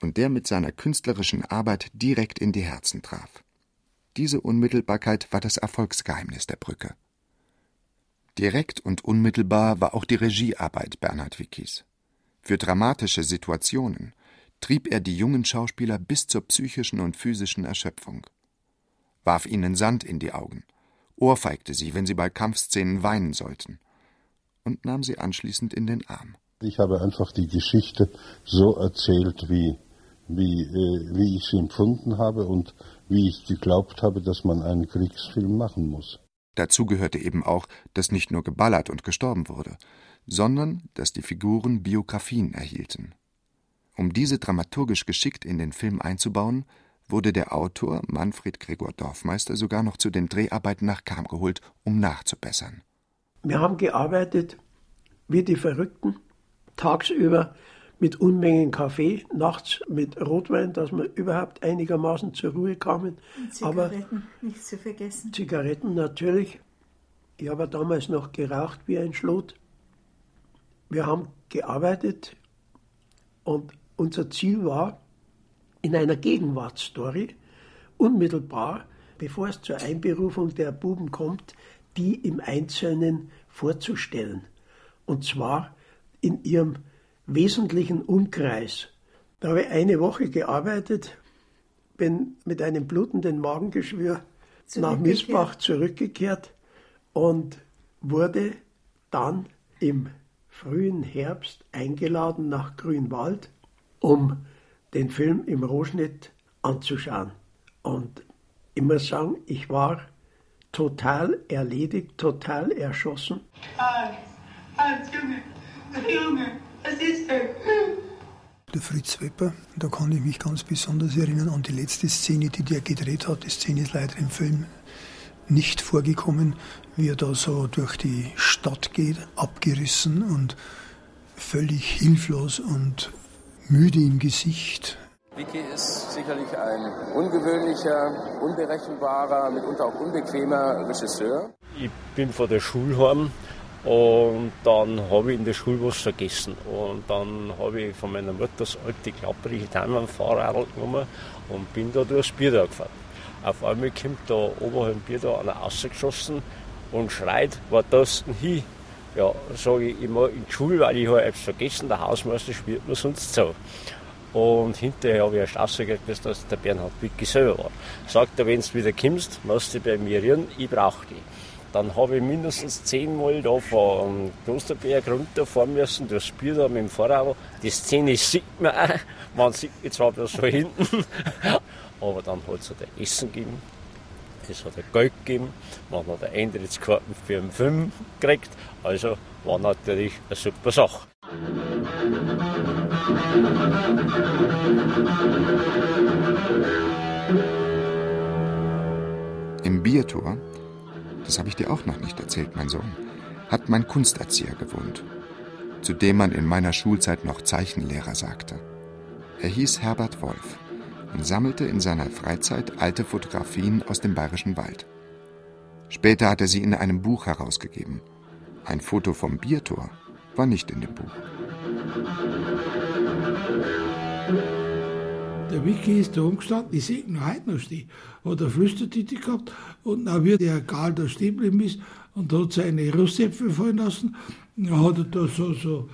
und der mit seiner künstlerischen Arbeit direkt in die Herzen traf. Diese Unmittelbarkeit war das Erfolgsgeheimnis der Brücke. Direkt und unmittelbar war auch die Regiearbeit Bernhard Wickis. Für dramatische Situationen trieb er die jungen Schauspieler bis zur psychischen und physischen Erschöpfung, warf ihnen Sand in die Augen, ohrfeigte sie, wenn sie bei Kampfszenen weinen sollten, und nahm sie anschließend in den Arm. Ich habe einfach die Geschichte so erzählt, wie, wie, äh, wie ich sie empfunden habe und wie ich geglaubt habe, dass man einen Kriegsfilm machen muss. Dazu gehörte eben auch, dass nicht nur geballert und gestorben wurde, sondern dass die Figuren Biografien erhielten. Um diese dramaturgisch geschickt in den Film einzubauen, wurde der Autor Manfred Gregor Dorfmeister sogar noch zu den Dreharbeiten nach Kam geholt, um nachzubessern. Wir haben gearbeitet wie die Verrückten, tagsüber mit Unmengen Kaffee, nachts mit Rotwein, dass wir überhaupt einigermaßen zur Ruhe kamen. Und Zigaretten, Aber nicht zu vergessen. Zigaretten natürlich. Ich habe damals noch geraucht wie ein Schlot. Wir haben gearbeitet und unser Ziel war, in einer Gegenwartsstory unmittelbar, bevor es zur Einberufung der Buben kommt, die im Einzelnen vorzustellen. Und zwar in ihrem wesentlichen Umkreis. Da habe ich eine Woche gearbeitet, bin mit einem blutenden Magengeschwür nach Missbach zurückgekehrt und wurde dann im frühen Herbst eingeladen nach Grünwald, um den Film im Rohschnitt anzuschauen. Und ich muss sagen, ich war total erledigt, total erschossen. Hans, Hans, Junge, Junge, was ist denn? Der Fritz Wepper, da kann ich mich ganz besonders erinnern an die letzte Szene, die der gedreht hat. Die Szene ist leider im Film nicht vorgekommen, wie er da so durch die Stadt geht, abgerissen und völlig hilflos und müde im Gesicht. Vicky ist sicherlich ein ungewöhnlicher, unberechenbarer, mitunter auch unbequemer Regisseur. Ich bin von der Schule heim und dann habe ich in der Schule was vergessen. Und dann habe ich von meiner Mutter das alte klapperige Tannenfahrrad genommen und bin da durchs Bierdorf gefahren. Auf einmal kommt da oberhalb Bierdorf einer rausgeschossen und schreit, war das denn hin? Ja, sage ich immer in die Schule, weil ich habe etwas vergessen, der Hausmeister spielt mir sonst so. Und hinterher habe ich erst rausgekriegt, dass der Bernhard Wicki selber war. Sagt er, wenn du wieder kommst, musst du bei mir rühren, ich brauche dich. Dann habe ich mindestens zehnmal da von Klosterberg runterfahren müssen, durchs Bier da mit dem Fahrrad. Die Szene sieht man auch, man sieht mich zwar bloß von hinten, aber dann hat es halt Essen gegeben, es hat Geld gegeben, man hat Eintrittskarten für einen Film gekriegt, also war natürlich eine super Sache. Im Biertor, das habe ich dir auch noch nicht erzählt, mein Sohn, hat mein Kunsterzieher gewohnt, zu dem man in meiner Schulzeit noch Zeichenlehrer sagte. Er hieß Herbert Wolf und sammelte in seiner Freizeit alte Fotografien aus dem bayerischen Wald. Später hat er sie in einem Buch herausgegeben. Ein Foto vom Biertor war nicht in dem Buch. Der Wiki ist da umgestanden, ich sehe ihn heute noch stehen. Hat eine Flüstertüte gehabt und dann wie der Karl da stehen geblieben ist und hat seine Rossäpfel fallen lassen. Dann hat er da so, so,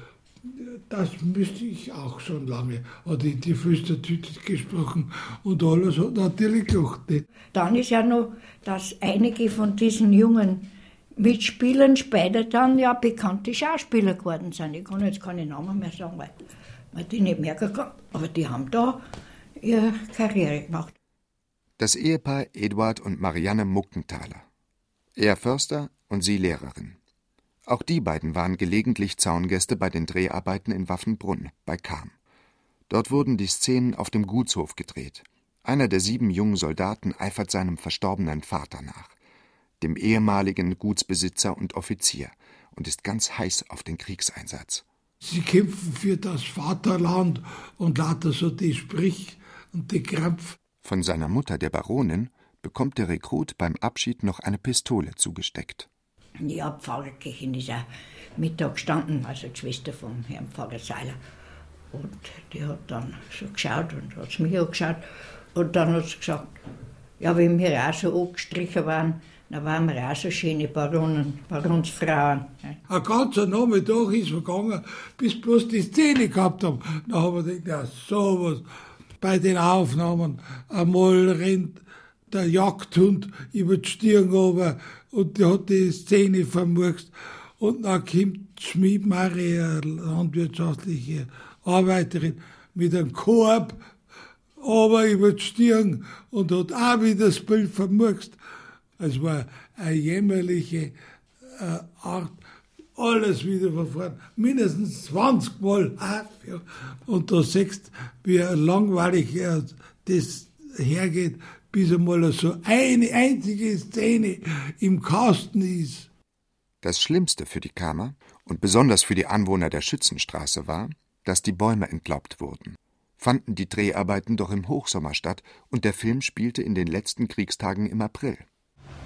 das müsste ich auch schon lange, hat in die Flüstertüte gesprochen und alles hat natürlich gelacht. Nicht? Dann ist ja noch, dass einige von diesen jungen Mitspielern später dann ja bekannte Schauspieler geworden sind. Ich kann jetzt keine Namen mehr sagen, weil man die nicht merken kann, aber die haben da ihre Karriere gemacht. Das Ehepaar Eduard und Marianne Muckenthaler. Er Förster und sie Lehrerin. Auch die beiden waren gelegentlich Zaungäste bei den Dreharbeiten in Waffenbrunn bei Cham. Dort wurden die Szenen auf dem Gutshof gedreht. Einer der sieben jungen Soldaten eifert seinem verstorbenen Vater nach, dem ehemaligen Gutsbesitzer und Offizier, und ist ganz heiß auf den Kriegseinsatz. Sie kämpfen für das Vaterland und lauter so die Sprich und die Krampf. Von seiner Mutter, der Baronin, bekommt der Rekrut beim Abschied noch eine Pistole zugesteckt. Ja, Pfarrerkirchen ist auch Mittag gestanden, also die Schwester vom Herrn Pfarrer Seiler. Und die hat dann so geschaut und hat mich angeschaut. Und dann hat sie gesagt, ja, wenn wir auch so angestrichen waren, dann waren wir auch so schöne Baronen, Baronsfrauen. Ein ganzer Nachmittag ist vergangen, bis bloß die Szene gehabt haben. Da haben wir gedacht, ja, sowas. Bei den Aufnahmen, einmal rennt der Jagdhund über die Stirn runter und der hat die Szene vermurkst. Und dann kommt Schmied Marie, eine landwirtschaftliche Arbeiterin, mit einem Korb aber über die Stirn und hat auch wieder das Bild vermurkst. Es war eine jämmerliche äh, Art, alles wieder vorn, mindestens 20 Mal. Und da siehst wie langweilig er das hergeht, bis einmal so eine einzige Szene im Kasten ist. Das Schlimmste für die Kammer und besonders für die Anwohner der Schützenstraße war, dass die Bäume entlaubt wurden. Fanden die Dreharbeiten doch im Hochsommer statt und der Film spielte in den letzten Kriegstagen im April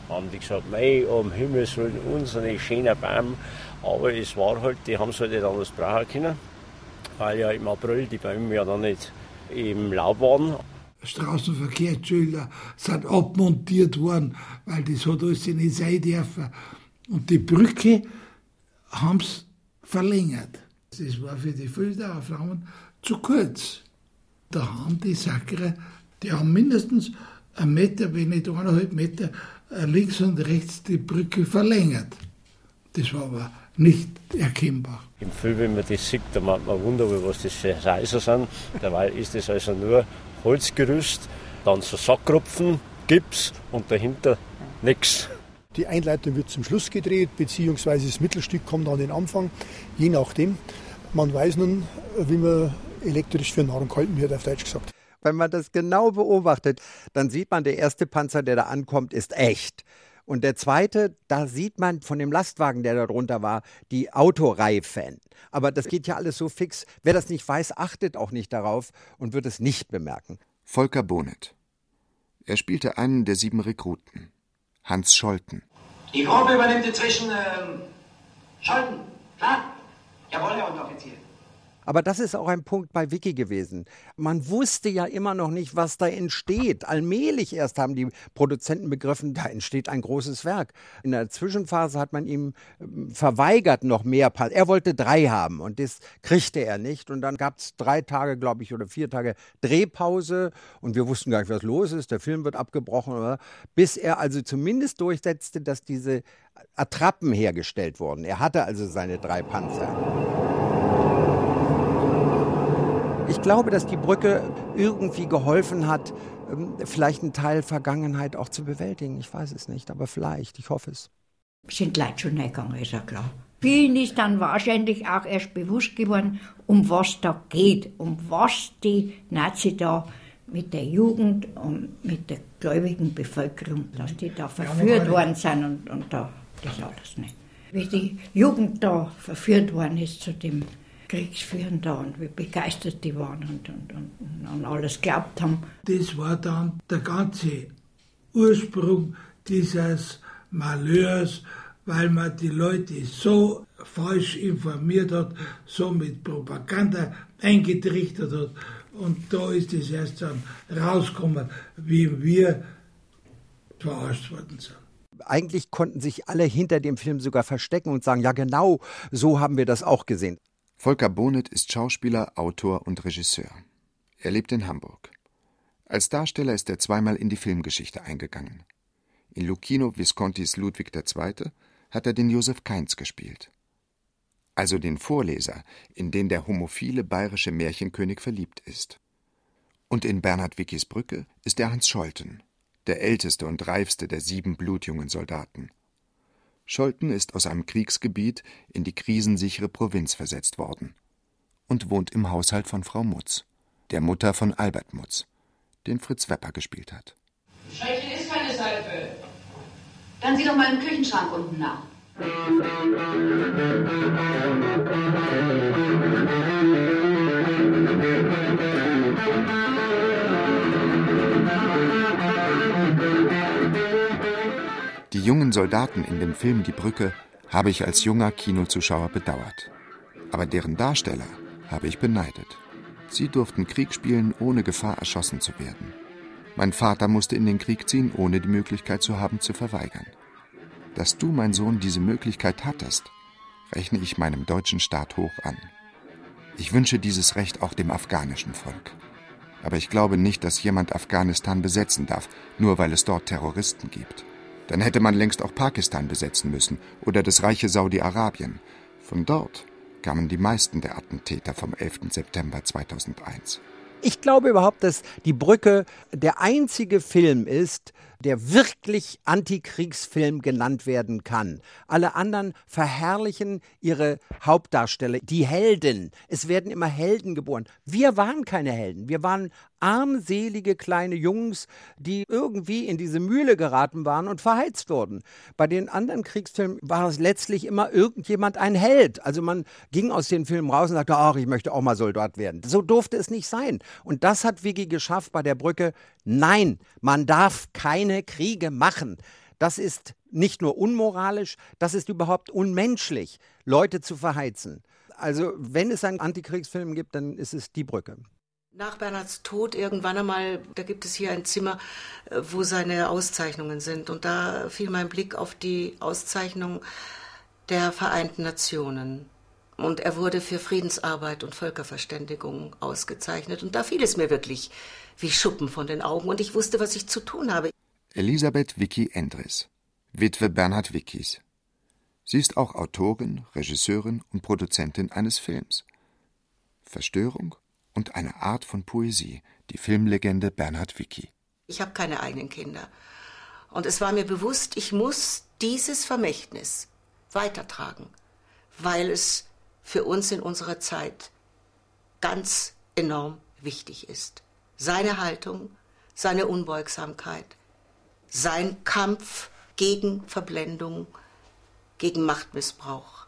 haben die gesagt, mei, um Himmels Willen, unsere schönen Baum. Aber es war halt, die haben es halt nicht anders brauchen können, weil ja im April die Bäume ja noch nicht im Laub waren. Straßenverkehrsschilder sind abmontiert worden, weil das hat alles nicht sein dürfen. Und die Brücke haben es verlängert. Das war für die Filteraufnahmen zu kurz. Da haben die Sackere, die haben mindestens einen Meter, wenn nicht eineinhalb Meter, äh, links und rechts die Brücke verlängert. Das war aber nicht erkennbar. Im Film, wenn man das sieht, da macht man Wunder, was das für Reiser sind. Dabei ist das also nur Holzgerüst, dann so Sackrupfen, Gips und dahinter nichts. Die Einleitung wird zum Schluss gedreht, beziehungsweise das Mittelstück kommt an den Anfang, je nachdem. Man weiß nun, wie man elektrisch für Nahrung gehalten wird, auf Deutsch gesagt. Wenn man das genau beobachtet, dann sieht man, der erste Panzer, der da ankommt, ist echt. Und der zweite, da sieht man von dem Lastwagen, der da drunter war, die Autoreifen. Aber das geht ja alles so fix. Wer das nicht weiß, achtet auch nicht darauf und wird es nicht bemerken. Volker Bonet. Er spielte einen der sieben Rekruten, Hans Scholten. Die Gruppe übernimmt inzwischen ähm, Scholten. Klar? Jawohl, Herr Unteroffizier. Aber das ist auch ein Punkt bei Wiki gewesen. Man wusste ja immer noch nicht, was da entsteht. Allmählich erst haben die Produzenten begriffen, da entsteht ein großes Werk. In der Zwischenphase hat man ihm ähm, verweigert noch mehr. Er wollte drei haben und das kriegte er nicht. Und dann gab es drei Tage, glaube ich, oder vier Tage Drehpause und wir wussten gar nicht, was los ist. Der Film wird abgebrochen, oder? bis er also zumindest durchsetzte, dass diese Attrappen hergestellt wurden. Er hatte also seine drei Panzer. Ich glaube, dass die Brücke irgendwie geholfen hat, ähm, vielleicht einen Teil Vergangenheit auch zu bewältigen. Ich weiß es nicht, aber vielleicht, ich hoffe es. Sind Leute schon gegangen, ist ja klar. Vielen ist dann wahrscheinlich auch erst bewusst geworden, um was da geht, um was die Nazi da mit der Jugend und mit der gläubigen Bevölkerung, dass die da verführt worden sind und, und da das alles nicht. Wie die Jugend da verführt worden ist zu dem Kriegsführern da und wie begeistert die waren und, und, und an alles glaubt haben. Das war dann der ganze Ursprung dieses Malheurs, weil man die Leute so falsch informiert hat, so mit Propaganda eingetrichtert hat. Und da ist es erst dann rausgekommen, wie wir verarscht worden sind eigentlich konnten sich alle hinter dem Film sogar verstecken und sagen, ja genau, so haben wir das auch gesehen. Volker Bonet ist Schauspieler, Autor und Regisseur. Er lebt in Hamburg. Als Darsteller ist er zweimal in die Filmgeschichte eingegangen. In Lucchino Viscontis Ludwig II. hat er den Josef Kainz gespielt. Also den Vorleser, in den der homophile bayerische Märchenkönig verliebt ist. Und in Bernhard Wickis Brücke ist er Hans Scholten, der älteste und reifste der sieben blutjungen Soldaten. Scholten ist aus einem Kriegsgebiet in die krisensichere Provinz versetzt worden und wohnt im Haushalt von Frau Mutz, der Mutter von Albert Mutz, den Fritz Wepper gespielt hat. Schreckchen ist keine Seife. Dann sieh doch mal im Küchenschrank unten nach. Die jungen Soldaten in dem Film Die Brücke habe ich als junger Kinozuschauer bedauert. Aber deren Darsteller habe ich beneidet. Sie durften Krieg spielen, ohne Gefahr erschossen zu werden. Mein Vater musste in den Krieg ziehen, ohne die Möglichkeit zu haben, zu verweigern. Dass du, mein Sohn, diese Möglichkeit hattest, rechne ich meinem deutschen Staat hoch an. Ich wünsche dieses Recht auch dem afghanischen Volk. Aber ich glaube nicht, dass jemand Afghanistan besetzen darf, nur weil es dort Terroristen gibt. Dann hätte man längst auch Pakistan besetzen müssen oder das reiche Saudi-Arabien. Von dort kamen die meisten der Attentäter vom 11. September 2001. Ich glaube überhaupt, dass die Brücke der einzige Film ist, der wirklich Antikriegsfilm genannt werden kann. Alle anderen verherrlichen ihre Hauptdarsteller, die Helden. Es werden immer Helden geboren. Wir waren keine Helden. Wir waren armselige kleine Jungs, die irgendwie in diese Mühle geraten waren und verheizt wurden. Bei den anderen Kriegsfilmen war es letztlich immer irgendjemand ein Held. Also man ging aus den Filmen raus und sagte, ach, ich möchte auch mal Soldat werden. So durfte es nicht sein. Und das hat Vicky geschafft bei der Brücke. Nein, man darf keine Kriege machen. Das ist nicht nur unmoralisch, das ist überhaupt unmenschlich, Leute zu verheizen. Also wenn es einen Antikriegsfilm gibt, dann ist es die Brücke. Nach Bernhards Tod irgendwann einmal, da gibt es hier ein Zimmer, äh, wo seine Auszeichnungen sind. Und da fiel mein Blick auf die Auszeichnung der Vereinten Nationen. Und er wurde für Friedensarbeit und Völkerverständigung ausgezeichnet. Und da fiel es mir wirklich wie Schuppen von den Augen. Und ich wusste, was ich zu tun habe. Elisabeth Vicky Endres, Witwe Bernhard Wickys. Sie ist auch Autorin, Regisseurin und Produzentin eines Films. Verstörung und eine Art von Poesie, die Filmlegende Bernhard Wicky. Ich habe keine eigenen Kinder. Und es war mir bewusst, ich muss dieses Vermächtnis weitertragen, weil es für uns in unserer Zeit ganz enorm wichtig ist. Seine Haltung, seine Unbeugsamkeit, sein Kampf gegen Verblendung, gegen Machtmissbrauch,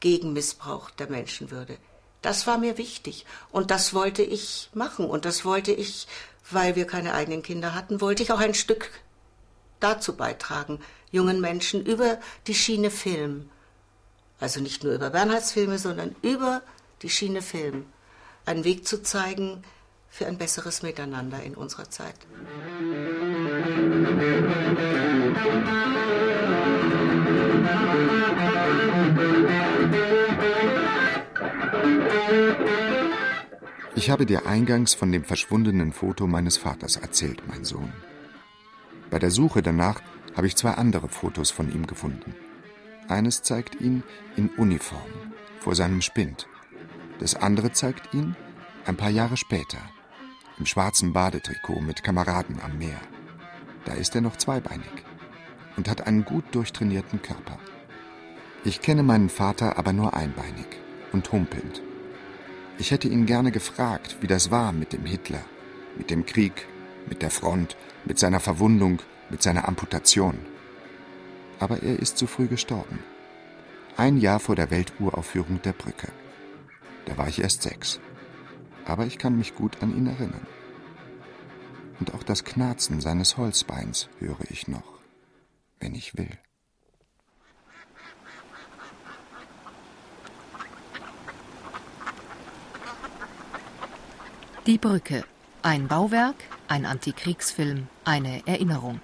gegen Missbrauch der Menschenwürde. Das war mir wichtig und das wollte ich machen und das wollte ich, weil wir keine eigenen Kinder hatten, wollte ich auch ein Stück dazu beitragen, jungen Menschen über die Schiene Film, also nicht nur über Bernhards Filme, sondern über die Schiene Film, einen Weg zu zeigen für ein besseres Miteinander in unserer Zeit. Ich habe dir eingangs von dem verschwundenen Foto meines Vaters erzählt, mein Sohn. Bei der Suche danach habe ich zwei andere Fotos von ihm gefunden. Eines zeigt ihn in Uniform vor seinem Spind. Das andere zeigt ihn ein paar Jahre später im schwarzen Badetrikot mit Kameraden am Meer. Da ist er noch zweibeinig und hat einen gut durchtrainierten Körper. Ich kenne meinen Vater aber nur einbeinig und humpelnd. Ich hätte ihn gerne gefragt, wie das war mit dem Hitler, mit dem Krieg, mit der Front, mit seiner Verwundung, mit seiner Amputation. Aber er ist zu früh gestorben. Ein Jahr vor der Welturaufführung der Brücke. Da war ich erst sechs. Aber ich kann mich gut an ihn erinnern. Und auch das Knarzen seines Holzbeins höre ich noch, wenn ich will. Die Brücke. Ein Bauwerk, ein Antikriegsfilm, eine Erinnerung.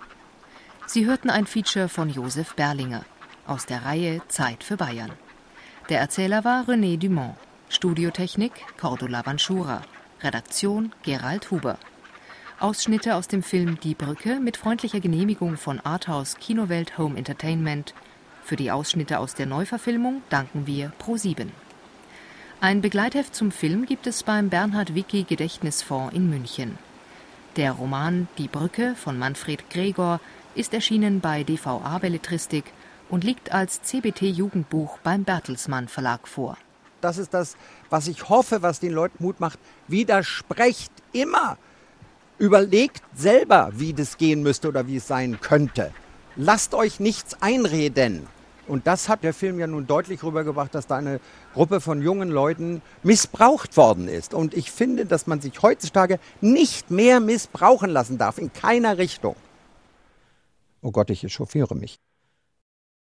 Sie hörten ein Feature von Josef Berlinger aus der Reihe Zeit für Bayern. Der Erzähler war René Dumont, Studiotechnik Cordula Vanschura, Redaktion Gerald Huber. Ausschnitte aus dem Film Die Brücke mit freundlicher Genehmigung von Arthouse Kinowelt Home Entertainment. Für die Ausschnitte aus der Neuverfilmung danken wir Pro7. Ein Begleitheft zum Film gibt es beim Bernhard Wicki Gedächtnisfonds in München. Der Roman Die Brücke von Manfred Gregor ist erschienen bei DVA Belletristik und liegt als CBT-Jugendbuch beim Bertelsmann Verlag vor. Das ist das, was ich hoffe, was den Leuten Mut macht. Widersprecht immer. Überlegt selber, wie das gehen müsste oder wie es sein könnte. Lasst euch nichts einreden. Und das hat der Film ja nun deutlich rübergebracht, dass da eine Gruppe von jungen Leuten missbraucht worden ist. Und ich finde, dass man sich heutzutage nicht mehr missbrauchen lassen darf, in keiner Richtung. Oh Gott, ich echauffiere mich.